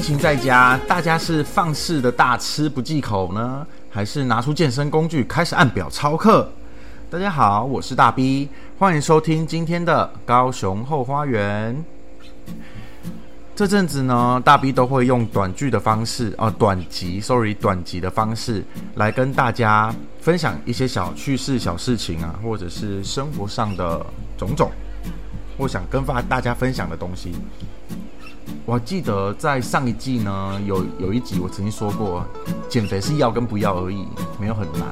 疫情在家，大家是放肆的大吃不忌口呢，还是拿出健身工具开始按表操课？大家好，我是大 B，欢迎收听今天的高雄后花园。这阵子呢，大 B 都会用短剧的方式，哦，短集，sorry，短集的方式来跟大家分享一些小趣事、小事情啊，或者是生活上的种种，或想跟发大家分享的东西。我记得在上一季呢，有有一集我曾经说过，减肥是要跟不要而已，没有很难，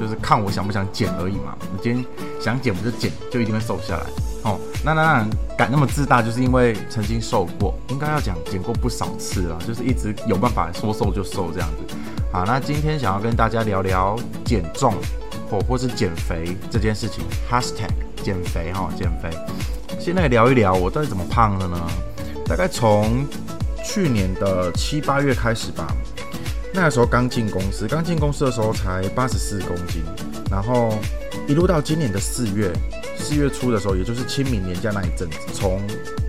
就是看我想不想减而已嘛。你今天想减，我就减，就一定会瘦下来。哦，那那那敢那么自大，就是因为曾经瘦过，应该要讲减过不少次啊，就是一直有办法说瘦就瘦这样子。好，那今天想要跟大家聊聊减重或或是减肥这件事情，#hashtag 减肥哈，减肥。先来聊一聊我到底怎么胖的呢？大概从去年的七八月开始吧，那个时候刚进公司，刚进公司的时候才八十四公斤，然后一路到今年的四月，四月初的时候，也就是清明年假那一阵子，从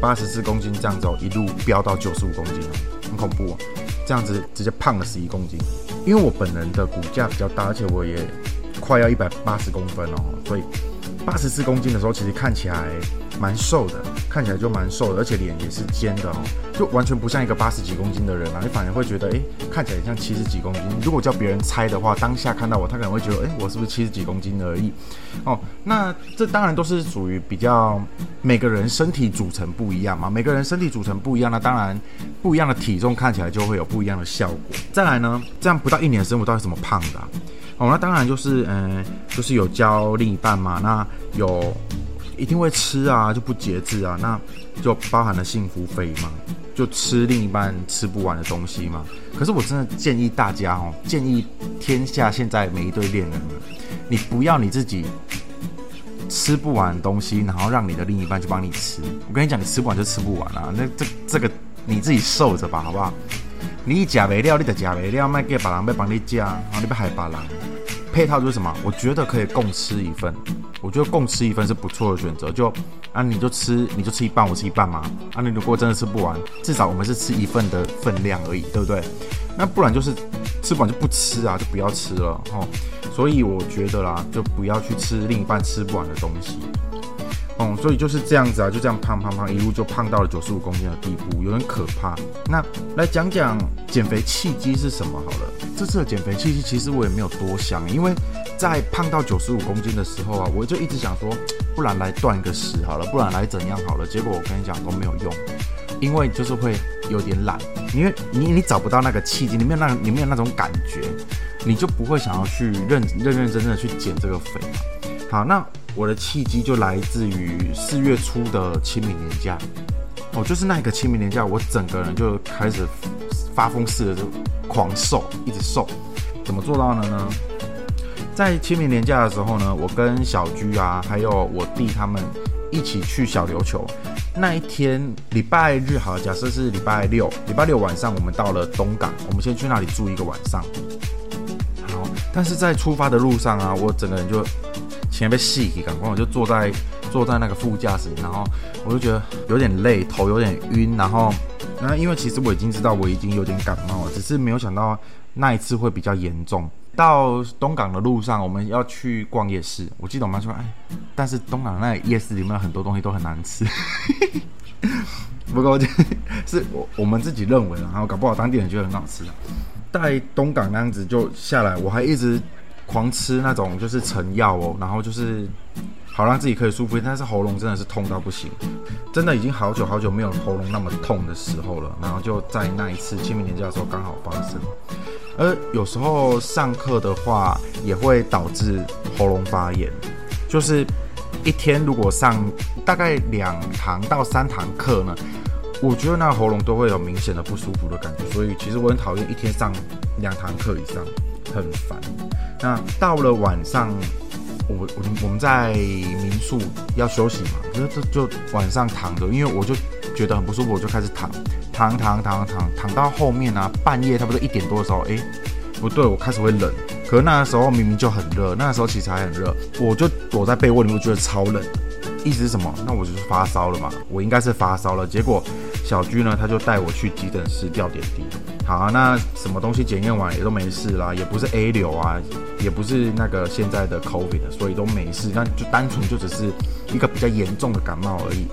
八十四公斤这样子一路飙到九十五公斤，很恐怖啊，这样子直接胖了十一公斤。因为我本人的骨架比较大，而且我也快要一百八十公分哦，所以八十四公斤的时候，其实看起来。蛮瘦的，看起来就蛮瘦的，而且脸也是尖的哦，就完全不像一个八十几公斤的人啊，你反而会觉得，哎，看起来像七十几公斤。如果叫别人猜的话，当下看到我，他可能会觉得，哎，我是不是七十几公斤而已？哦，那这当然都是属于比较每个人身体组成不一样嘛，每个人身体组成不一样，那当然不一样的体重看起来就会有不一样的效果。再来呢，这样不到一年的时间，我到底怎么胖的？哦，那当然就是，嗯，就是有教另一半嘛，那有。一定会吃啊，就不节制啊，那就包含了幸福肥嘛，就吃另一半吃不完的东西嘛。可是我真的建议大家哦，建议天下现在每一对恋人们，你不要你自己吃不完的东西，然后让你的另一半去帮你吃。我跟你讲，你吃不完就吃不完啊，那这这个你自己受着吧，好不好？你假没料，你得假没料，卖给别人要帮你加，然后你不害怕啦。配套就是什么？我觉得可以共吃一份。我觉得共吃一份是不错的选择。就啊，你就吃，你就吃一半，我吃一半嘛。啊，你如果真的吃不完，至少我们是吃一份的分量而已，对不对？那不然就是吃不完就不吃啊，就不要吃了哦。所以我觉得啦，就不要去吃另一半吃不完的东西。哦，所以就是这样子啊，就这样胖胖胖，一路就胖到了九十五公斤的地步，有点可怕。那来讲讲减肥契机是什么好了。这次的减肥契机其实我也没有多想，因为在胖到九十五公斤的时候啊，我就一直想说，不然来断个食好了，不然来怎样好了。结果我跟你讲都没有用，因为就是会有点懒，因为你你找不到那个契机，你没有那你没有那种感觉，你就不会想要去认认认真真的去减这个肥。好，那。我的契机就来自于四月初的清明年假，哦，就是那个清明年假，我整个人就开始发疯似的就狂瘦，一直瘦。怎么做到的呢？在清明年假的时候呢，我跟小居啊，还有我弟他们一起去小琉球。那一天礼拜日，好，假设是礼拜六，礼拜六晚上我们到了东港，我们先去那里住一个晚上。好，但是在出发的路上啊，我整个人就。前面被细赶快我就坐在坐在那个副驾驶，然后我就觉得有点累，头有点晕，然后那因为其实我已经知道我已经有点感冒了，只是没有想到那一次会比较严重。到东港的路上，我们要去逛夜市，我记得我妈说，哎，但是东港那夜市里面很多东西都很难吃。不过是我我们自己认为，然后搞不好当地人觉得很好吃。在东港那样子就下来，我还一直。狂吃那种就是成药哦，然后就是好让自己可以舒服，但是喉咙真的是痛到不行，真的已经好久好久没有喉咙那么痛的时候了。然后就在那一次清明年假的时候刚好发生。而有时候上课的话也会导致喉咙发炎，就是一天如果上大概两堂到三堂课呢，我觉得那喉咙都会有明显的不舒服的感觉，所以其实我很讨厌一天上两堂课以上。很烦。那到了晚上，我我我们在民宿要休息嘛，就就就晚上躺着，因为我就觉得很不舒服，我就开始躺，躺躺躺躺躺到后面啊，半夜差不多一点多的时候，哎，不对，我开始会冷。可是那个时候明明就很热，那个时候其实还很热，我就躲在被窝里面，觉得超冷。意思是什么？那我就是发烧了嘛，我应该是发烧了。结果小居呢，他就带我去急诊室吊点滴。好啊，那什么东西检验完也都没事啦，也不是 A 流啊，也不是那个现在的 COVID，所以都没事，那就单纯就只是一个比较严重的感冒而已。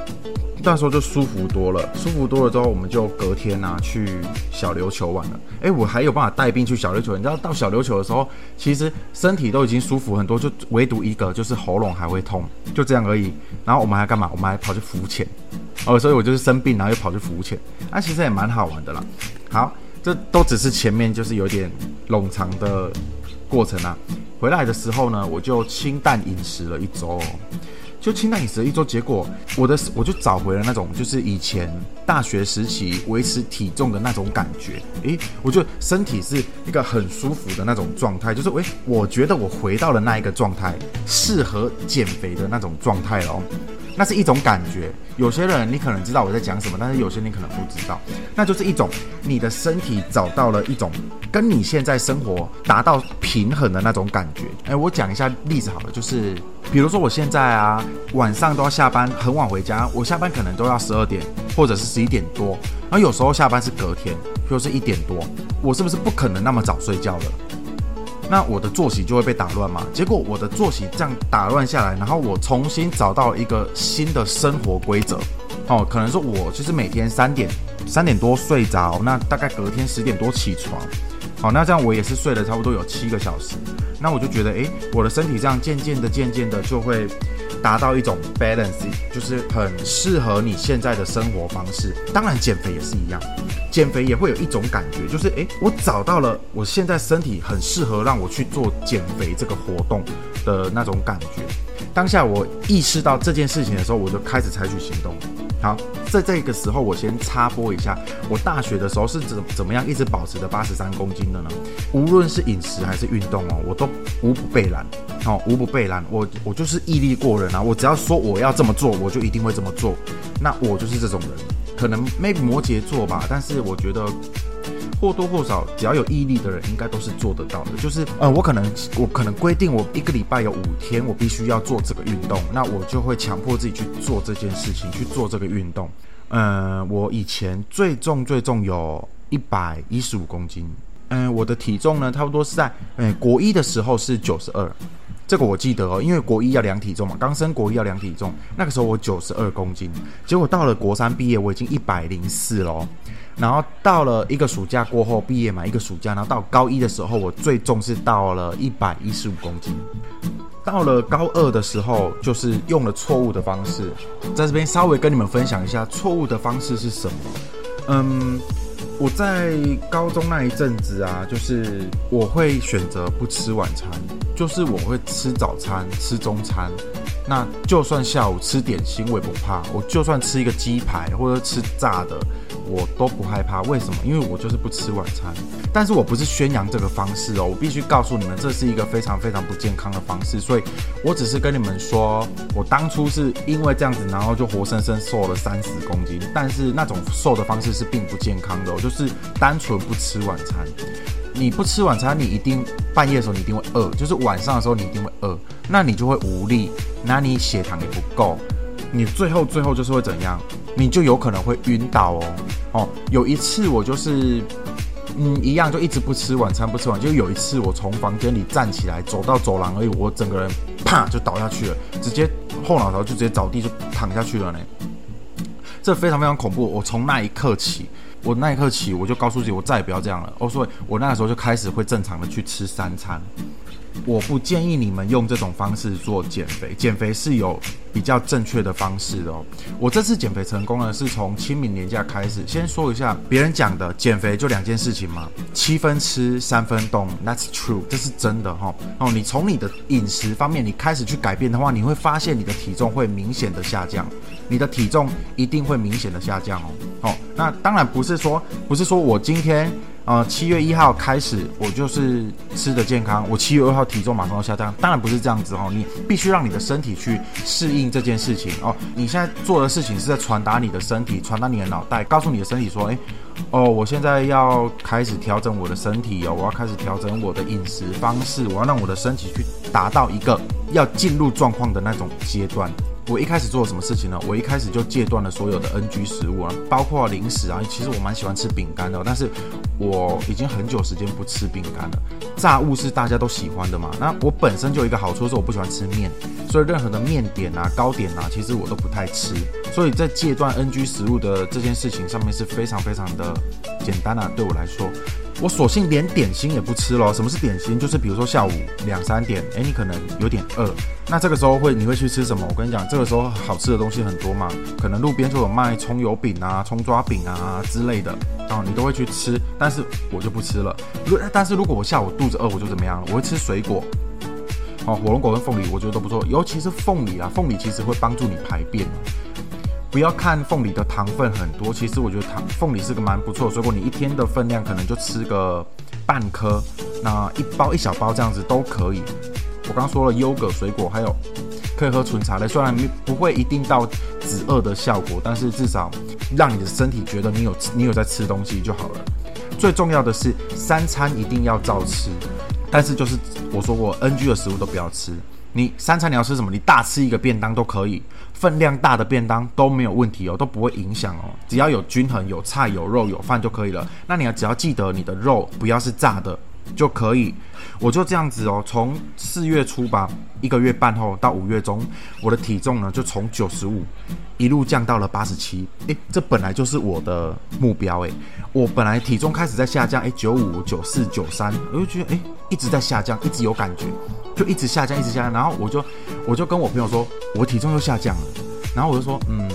那时候就舒服多了，舒服多了之后，我们就隔天啊去小琉球玩了。哎，我还有办法带病去小琉球。你知道到小琉球的时候，其实身体都已经舒服很多，就唯独一个就是喉咙还会痛，就这样而已。然后我们还干嘛？我们还跑去浮潜。哦，所以我就是生病，然后又跑去浮潜。那其实也蛮好玩的啦。好，这都只是前面就是有点冗长的过程啊。回来的时候呢，我就清淡饮食了一周。就清淡饮食一周，结果我的我就找回了那种就是以前大学时期维持体重的那种感觉。诶，我就身体是一个很舒服的那种状态，就是诶，我觉得我回到了那一个状态，适合减肥的那种状态了。那是一种感觉。有些人你可能知道我在讲什么，但是有些你可能不知道，那就是一种你的身体找到了一种跟你现在生活达到平衡的那种感觉。哎，我讲一下例子好了，就是比如说我现在啊晚上都要下班很晚回家，我下班可能都要十二点或者是十一点多，然后有时候下班是隔天，比如是一点多，我是不是不可能那么早睡觉了？那我的作息就会被打乱嘛？结果我的作息这样打乱下来，然后我重新找到一个新的生活规则。哦，可能说我就是每天三点三点多睡着，那大概隔天十点多起床。好，那这样我也是睡了差不多有七个小时。那我就觉得，诶，我的身体这样渐渐的、渐渐的就会达到一种 balance，就是很适合你现在的生活方式。当然，减肥也是一样。减肥也会有一种感觉，就是诶，我找到了我现在身体很适合让我去做减肥这个活动的那种感觉。当下我意识到这件事情的时候，我就开始采取行动。好，在这个时候，我先插播一下，我大学的时候是怎怎么样一直保持着八十三公斤的呢？无论是饮食还是运动哦，我都无不备然，哦，无不备然。我我就是毅力过人啊，我只要说我要这么做，我就一定会这么做。那我就是这种人。可能 maybe 摩羯座吧，但是我觉得或多或少，只要有毅力的人，应该都是做得到的。就是呃，我可能我可能规定我一个礼拜有五天，我必须要做这个运动，那我就会强迫自己去做这件事情，去做这个运动。嗯，我以前最重最重有一百一十五公斤，嗯，我的体重呢，差不多是在嗯国一的时候是九十二。这个我记得哦，因为国一要量体重嘛，刚升国一要量体重，那个时候我九十二公斤，结果到了国三毕业，我已经一百零四喽。然后到了一个暑假过后毕业嘛，一个暑假，然后到高一的时候，我最重是到了一百一十五公斤。到了高二的时候，就是用了错误的方式，在这边稍微跟你们分享一下错误的方式是什么。嗯。我在高中那一阵子啊，就是我会选择不吃晚餐，就是我会吃早餐、吃中餐，那就算下午吃点心我也不怕，我就算吃一个鸡排或者吃炸的。我都不害怕，为什么？因为我就是不吃晚餐。但是我不是宣扬这个方式哦，我必须告诉你们，这是一个非常非常不健康的方式。所以我只是跟你们说，我当初是因为这样子，然后就活生生瘦了三十公斤。但是那种瘦的方式是并不健康的，就是单纯不吃晚餐。你不吃晚餐，你一定半夜的时候你一定会饿，就是晚上的时候你一定会饿，那你就会无力，那你血糖也不够，你最后最后就是会怎样？你就有可能会晕倒哦，哦，有一次我就是，嗯，一样就一直不吃晚餐，不吃完，就有一次我从房间里站起来，走到走廊而已，我整个人啪就倒下去了，直接后脑勺就直接着地就躺下去了呢，这非常非常恐怖。我从那一刻起，我那一刻起我就告诉自己，我再也不要这样了。哦，所以我那个时候就开始会正常的去吃三餐。我不建议你们用这种方式做减肥，减肥是有比较正确的方式的哦。我这次减肥成功呢，是从清明年假开始。先说一下，别人讲的减肥就两件事情嘛，七分吃三分动，That's true，这是真的哈。哦，你从你的饮食方面你开始去改变的话，你会发现你的体重会明显的下降，你的体重一定会明显的下降哦。哦，那当然不是说，不是说我今天。呃，七月一号开始，我就是吃的健康。我七月二号体重马上要下降，当然不是这样子哦。你必须让你的身体去适应这件事情哦。你现在做的事情是在传达你的身体，传达你的脑袋，告诉你的身体说，诶，哦，我现在要开始调整我的身体哦，我要开始调整我的饮食方式，我要让我的身体去达到一个要进入状况的那种阶段。我一开始做了什么事情呢？我一开始就戒断了所有的 NG 食物啊，包括零食啊。其实我蛮喜欢吃饼干的，但是我已经很久时间不吃饼干了。炸物是大家都喜欢的嘛？那我本身就有一个好处是我不喜欢吃面，所以任何的面点啊、糕点啊，其实我都不太吃。所以在戒断 NG 食物的这件事情上面是非常非常的简单啊，对我来说。我索性连点心也不吃了。什么是点心？就是比如说下午两三点，诶，你可能有点饿，那这个时候会你会去吃什么？我跟你讲，这个时候好吃的东西很多嘛，可能路边就有卖葱油饼啊、葱抓饼啊之类的，啊，你都会去吃。但是我就不吃了。如但是如果我下午肚子饿，我就怎么样了？我会吃水果，哦，火龙果跟凤梨，我觉得都不错，尤其是凤梨啊，凤梨其实会帮助你排便。不要看凤梨的糖分很多，其实我觉得糖凤梨是个蛮不错的水果。你一天的分量可能就吃个半颗，那一包一小包这样子都可以。我刚说了优格水果，还有可以喝纯茶类，虽然不会一定到止饿的效果，但是至少让你的身体觉得你有你有在吃东西就好了。最重要的是三餐一定要照吃，但是就是我说过 NG 的食物都不要吃。你三餐你要吃什么？你大吃一个便当都可以，分量大的便当都没有问题哦，都不会影响哦。只要有均衡，有菜有肉有饭就可以了。那你要只要记得你的肉不要是炸的就可以。我就这样子哦，从四月初吧，一个月半后到五月中，我的体重呢就从九十五一路降到了八十七。诶，这本来就是我的目标诶，我本来体重开始在下降，诶，九五九四九三，我就觉得诶一直在下降，一直有感觉。就一直下降，一直下降，然后我就我就跟我朋友说，我体重又下降了，然后我就说，嗯，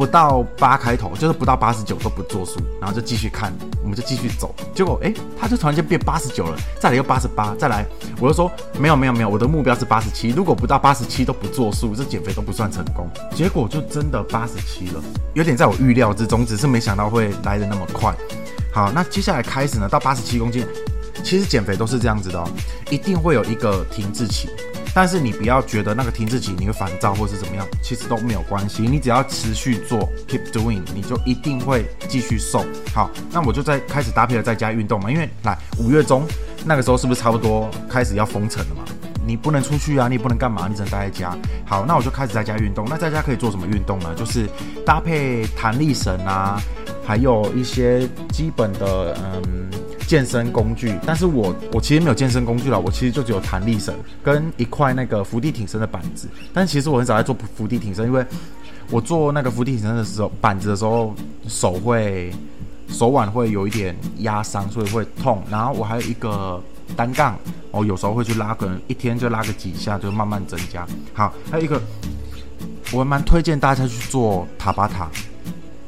不到八开头，就是不到八十九都不作数，然后就继续看，我们就继续走，结果哎，他就突然间变八十九了，再来又八十八，再来，我就说没有没有没有，我的目标是八十七，如果不到八十七都不作数，这减肥都不算成功，结果就真的八十七了，有点在我预料之中，只是没想到会来的那么快。好，那接下来开始呢，到八十七公斤。其实减肥都是这样子的哦，一定会有一个停滞期，但是你不要觉得那个停滞期你会烦躁或是怎么样，其实都没有关系，你只要持续做，keep doing，你就一定会继续瘦。好，那我就在开始搭配了在家运动嘛，因为来五月中那个时候是不是差不多开始要封城了嘛？你不能出去啊，你也不能干嘛，你只能待在家。好，那我就开始在家运动。那在家可以做什么运动呢？就是搭配弹力绳啊，还有一些基本的嗯。健身工具，但是我我其实没有健身工具了，我其实就只有弹力绳跟一块那个伏地挺身的板子。但其实我很少在做伏地挺身，因为我做那个伏地挺身的时候，板子的时候手会手腕会有一点压伤，所以会痛。然后我还有一个单杠，我有时候会去拉，可能一天就拉个几下，就慢慢增加。好，还有一个我蛮推荐大家去做塔巴塔。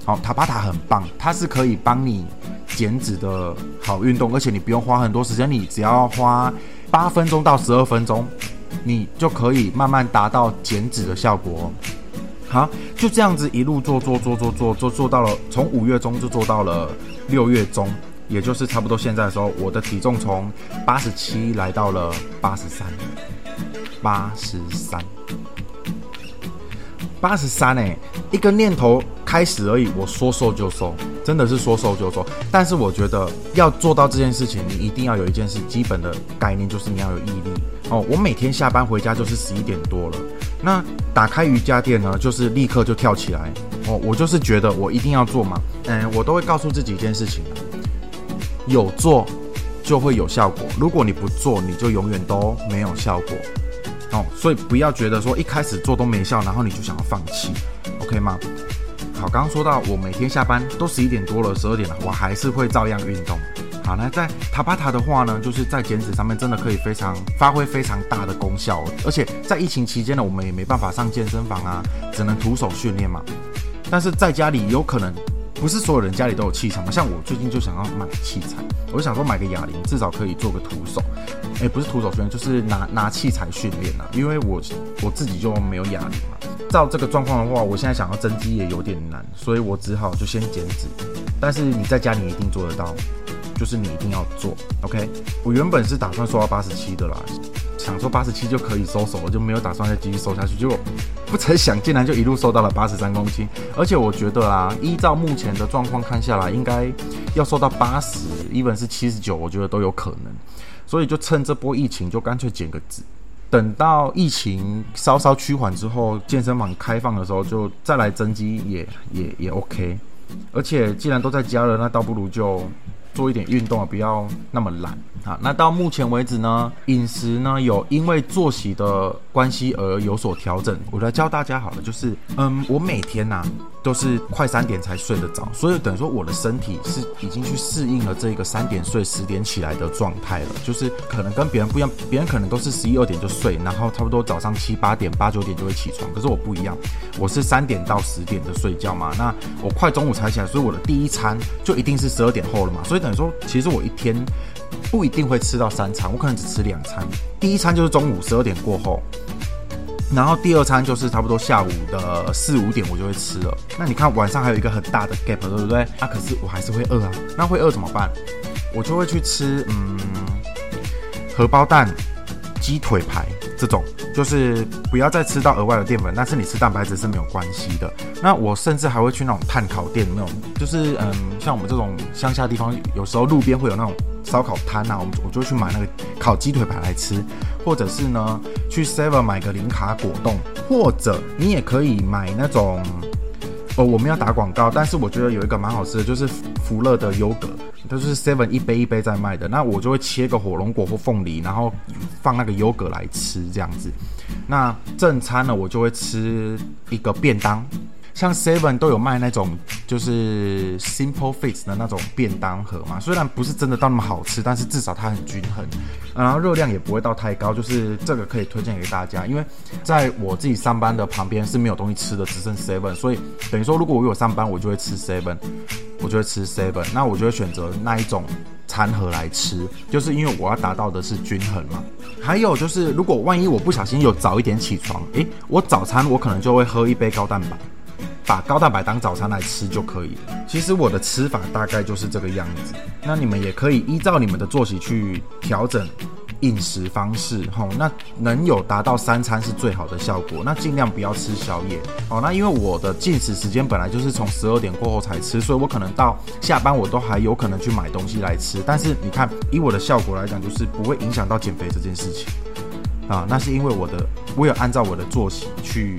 好，塔巴塔很棒，它是可以帮你。减脂的好运动，而且你不用花很多时间，你只要花八分钟到十二分钟，你就可以慢慢达到减脂的效果。好，就这样子一路做做做做做做做到了，从五月中就做到了六月中，也就是差不多现在的时候，我的体重从八十七来到了八十三，八十三。八十三哎，一个念头开始而已，我说瘦就瘦，真的是说瘦就瘦。但是我觉得要做到这件事情，你一定要有一件事基本的概念，就是你要有毅力哦。我每天下班回家就是十一点多了，那打开瑜伽垫呢，就是立刻就跳起来哦。我就是觉得我一定要做嘛，嗯，我都会告诉自己一件事情有做就会有效果，如果你不做，你就永远都没有效果。哦，所以不要觉得说一开始做都没效，然后你就想要放弃，OK 吗？好，刚刚说到我每天下班都十一点多了，十二点了，我还是会照样运动。好，那在塔巴塔的话呢，就是在减脂上面真的可以非常发挥非常大的功效，而且在疫情期间呢，我们也没办法上健身房啊，只能徒手训练嘛。但是在家里有可能。不是所有人家里都有器材嘛？像我最近就想要买器材，我就想说买个哑铃，至少可以做个徒手。哎，不是徒手训练，就是拿拿器材训练啊。因为我我自己就没有哑铃嘛。照这个状况的话，我现在想要增肌也有点难，所以我只好就先减脂。但是你在家里一定做得到，就是你一定要做。OK，我原本是打算瘦到八十七的啦。想说八十七就可以收手了，就没有打算再继续瘦下去。结果不曾想，竟然就一路瘦到了八十三公斤。而且我觉得啊，依照目前的状况看下来，应该要瘦到八十一本是七十九，我觉得都有可能。所以就趁这波疫情，就干脆减个脂。等到疫情稍稍趋缓之后，健身房开放的时候，就再来增肌也也也 OK。而且既然都在家了，那倒不如就做一点运动啊，不要那么懒啊。那到目前为止呢，饮食呢有因为作息的关系而有所调整。我来教大家好了，就是嗯，我每天呐。都是快三点才睡得着，所以等于说我的身体是已经去适应了这个三点睡十点起来的状态了，就是可能跟别人不一样，别人可能都是十一二点就睡，然后差不多早上七八点八九点就会起床，可是我不一样，我是三点到十点的睡觉嘛，那我快中午才起来，所以我的第一餐就一定是十二点后了嘛，所以等于说其实我一天不一定会吃到三餐，我可能只吃两餐，第一餐就是中午十二点过后。然后第二餐就是差不多下午的四五点，我就会吃了。那你看晚上还有一个很大的 gap，对不对？那可是我还是会饿啊。那会饿怎么办？我就会去吃，嗯，荷包蛋、鸡腿排这种，就是不要再吃到额外的淀粉，但是你吃蛋白质是没有关系的。那我甚至还会去那种碳烤店，那种就是嗯，像我们这种乡下地方，有时候路边会有那种。烧烤摊啊，我我就去买那个烤鸡腿排来吃，或者是呢去 Seven 买个零卡果冻，或者你也可以买那种哦，我们要打广告，但是我觉得有一个蛮好吃的，就是福乐的优格，它就是 Seven 一杯一杯在卖的，那我就会切个火龙果或凤梨，然后放那个优格来吃这样子。那正餐呢，我就会吃一个便当。像 Seven 都有卖那种就是 Simple Fix 的那种便当盒嘛，虽然不是真的到那么好吃，但是至少它很均衡，然后热量也不会到太高，就是这个可以推荐给大家。因为在我自己上班的旁边是没有东西吃的，只剩 Seven，所以等于说如果我有上班，我就会吃 Seven，我就会吃 Seven，那我就会选择那一种餐盒来吃，就是因为我要达到的是均衡嘛。还有就是如果万一我不小心有早一点起床，诶，我早餐我可能就会喝一杯高蛋白。把高蛋白当早餐来吃就可以了。其实我的吃法大概就是这个样子。那你们也可以依照你们的作息去调整饮食方式，吼，那能有达到三餐是最好的效果。那尽量不要吃宵夜，哦。那因为我的进食时间本来就是从十二点过后才吃，所以我可能到下班我都还有可能去买东西来吃。但是你看，以我的效果来讲，就是不会影响到减肥这件事情啊。那是因为我的，我有按照我的作息去。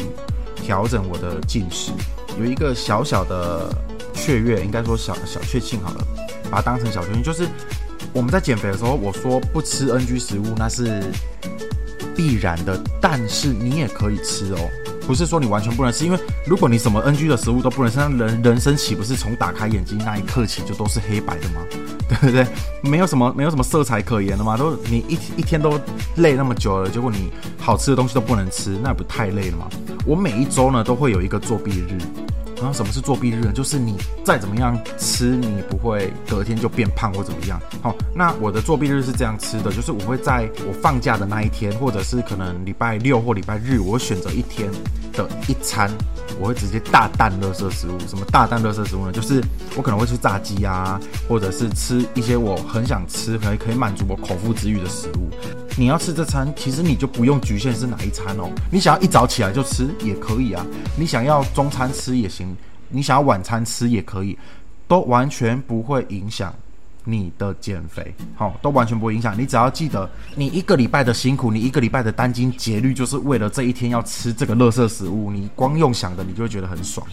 调整我的进食，有一个小小的雀跃，应该说小小确幸好了，把它当成小确幸。就是我们在减肥的时候，我说不吃 NG 食物，那是必然的，但是你也可以吃哦，不是说你完全不能吃，因为如果你什么 NG 的食物都不能吃，那人人生岂不是从打开眼睛那一刻起就都是黑白的吗？对不对？没有什么没有什么色彩可言的吗？都你一一天都累那么久了，结果你好吃的东西都不能吃，那不太累了吗？我每一周呢都会有一个作弊日，然后什么是作弊日呢？就是你再怎么样吃，你不会隔天就变胖或怎么样。好，那我的作弊日是这样吃的，就是我会在我放假的那一天，或者是可能礼拜六或礼拜日，我选择一天的一餐。我会直接大啖垃圾食物，什么大啖垃圾食物呢？就是我可能会吃炸鸡啊，或者是吃一些我很想吃，可以可以满足我口腹之欲的食物。你要吃这餐，其实你就不用局限是哪一餐哦。你想要一早起来就吃也可以啊，你想要中餐吃也行，你想要晚餐吃也可以，都完全不会影响。你的减肥，好，都完全不会影响。你只要记得，你一个礼拜的辛苦，你一个礼拜的殚精竭虑，就是为了这一天要吃这个垃圾食物。你光用想的，你就会觉得很爽。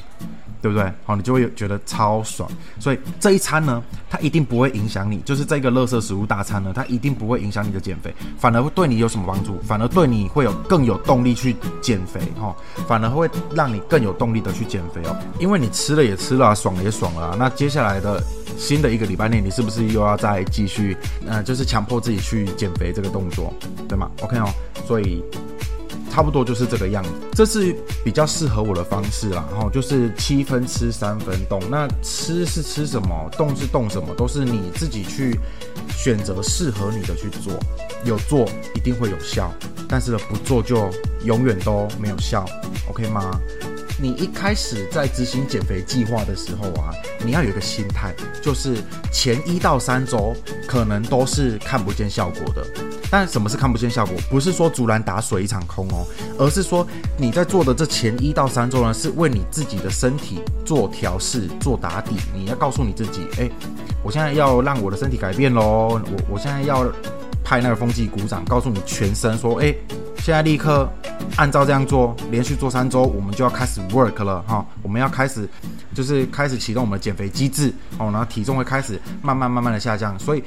对不对？好，你就会觉得超爽。所以这一餐呢，它一定不会影响你，就是这个乐色食物大餐呢，它一定不会影响你的减肥，反而会对你有什么帮助？反而对你会有更有动力去减肥，哈，反而会让你更有动力的去减肥哦。因为你吃了也吃了，爽了也爽了，那接下来的新的一个礼拜内，你是不是又要再继续，呃，就是强迫自己去减肥这个动作，对吗？OK 哦，所以。差不多就是这个样子，这是比较适合我的方式啦。然后就是七分吃三分动，那吃是吃什么，动是动什么，都是你自己去选择适合你的去做。有做一定会有效，但是不做就永远都没有效。OK 吗？你一开始在执行减肥计划的时候啊，你要有一个心态，就是前一到三周可能都是看不见效果的。但什么是看不见效果？不是说竹篮打水一场空哦，而是说你在做的这前一到三周呢，是为你自己的身体做调试、做打底。你要告诉你自己，哎，我现在要让我的身体改变喽，我我现在要拍那个风纪鼓掌，告诉你全身说，哎。现在立刻按照这样做，连续做三周，我们就要开始 work 了哈。我们要开始就是开始启动我们的减肥机制哦，然后体重会开始慢慢慢慢的下降。所以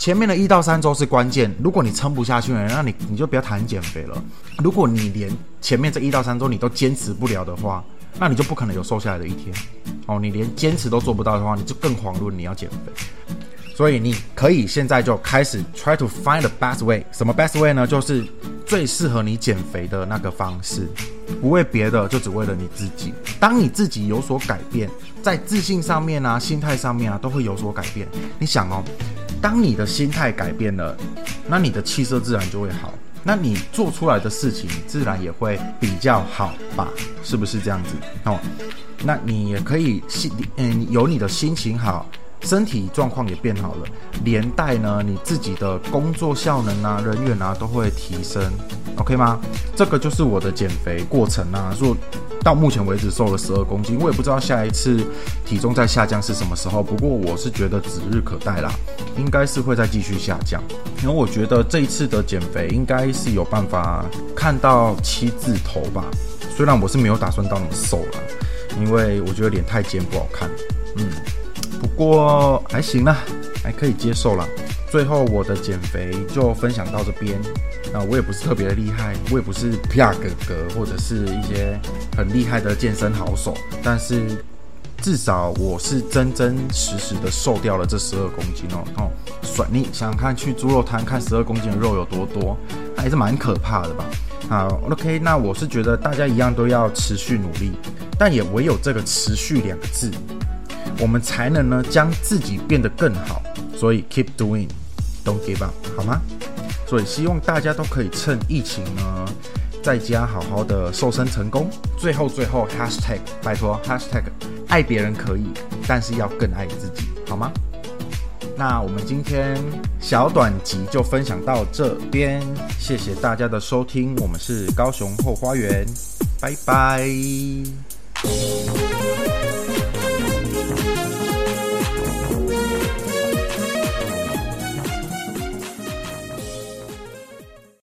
前面的一到三周是关键。如果你撑不下去了，那你你就不要谈减肥了。如果你连前面这一到三周你都坚持不了的话，那你就不可能有瘦下来的一天哦。你连坚持都做不到的话，你就更遑论你要减肥。所以你可以现在就开始 try to find the best way。什么 best way 呢？就是最适合你减肥的那个方式，不为别的，就只为了你自己。当你自己有所改变，在自信上面啊，心态上面啊，都会有所改变。你想哦，当你的心态改变了，那你的气色自然就会好，那你做出来的事情自然也会比较好吧？是不是这样子？哦，那你也可以心嗯，有你的心情好。身体状况也变好了，连带呢，你自己的工作效能啊、人员啊都会提升，OK 吗？这个就是我的减肥过程啊。说到目前为止瘦了十二公斤，我也不知道下一次体重再下降是什么时候。不过我是觉得指日可待啦，应该是会再继续下降。因为我觉得这一次的减肥应该是有办法看到七字头吧。虽然我是没有打算到那么瘦了，因为我觉得脸太尖不好看。嗯。不过还行啦，还可以接受啦。最后我的减肥就分享到这边。那我也不是特别的厉害，我也不是皮亚哥哥或者是一些很厉害的健身好手，但是至少我是真真实实的瘦掉了这十二公斤哦。哦，甩你想想看，去猪肉摊看十二公斤的肉有多多，还是蛮可怕的吧？好，OK，那我是觉得大家一样都要持续努力，但也唯有这个“持续”两个字。我们才能呢将自己变得更好，所以 keep doing，don't give up，好吗？所以希望大家都可以趁疫情呢，在家好好的瘦身成功。最后最后 hashtag 拜托 hashtag 爱别人可以，但是要更爱自己，好吗？那我们今天小短集就分享到这边，谢谢大家的收听，我们是高雄后花园，拜拜。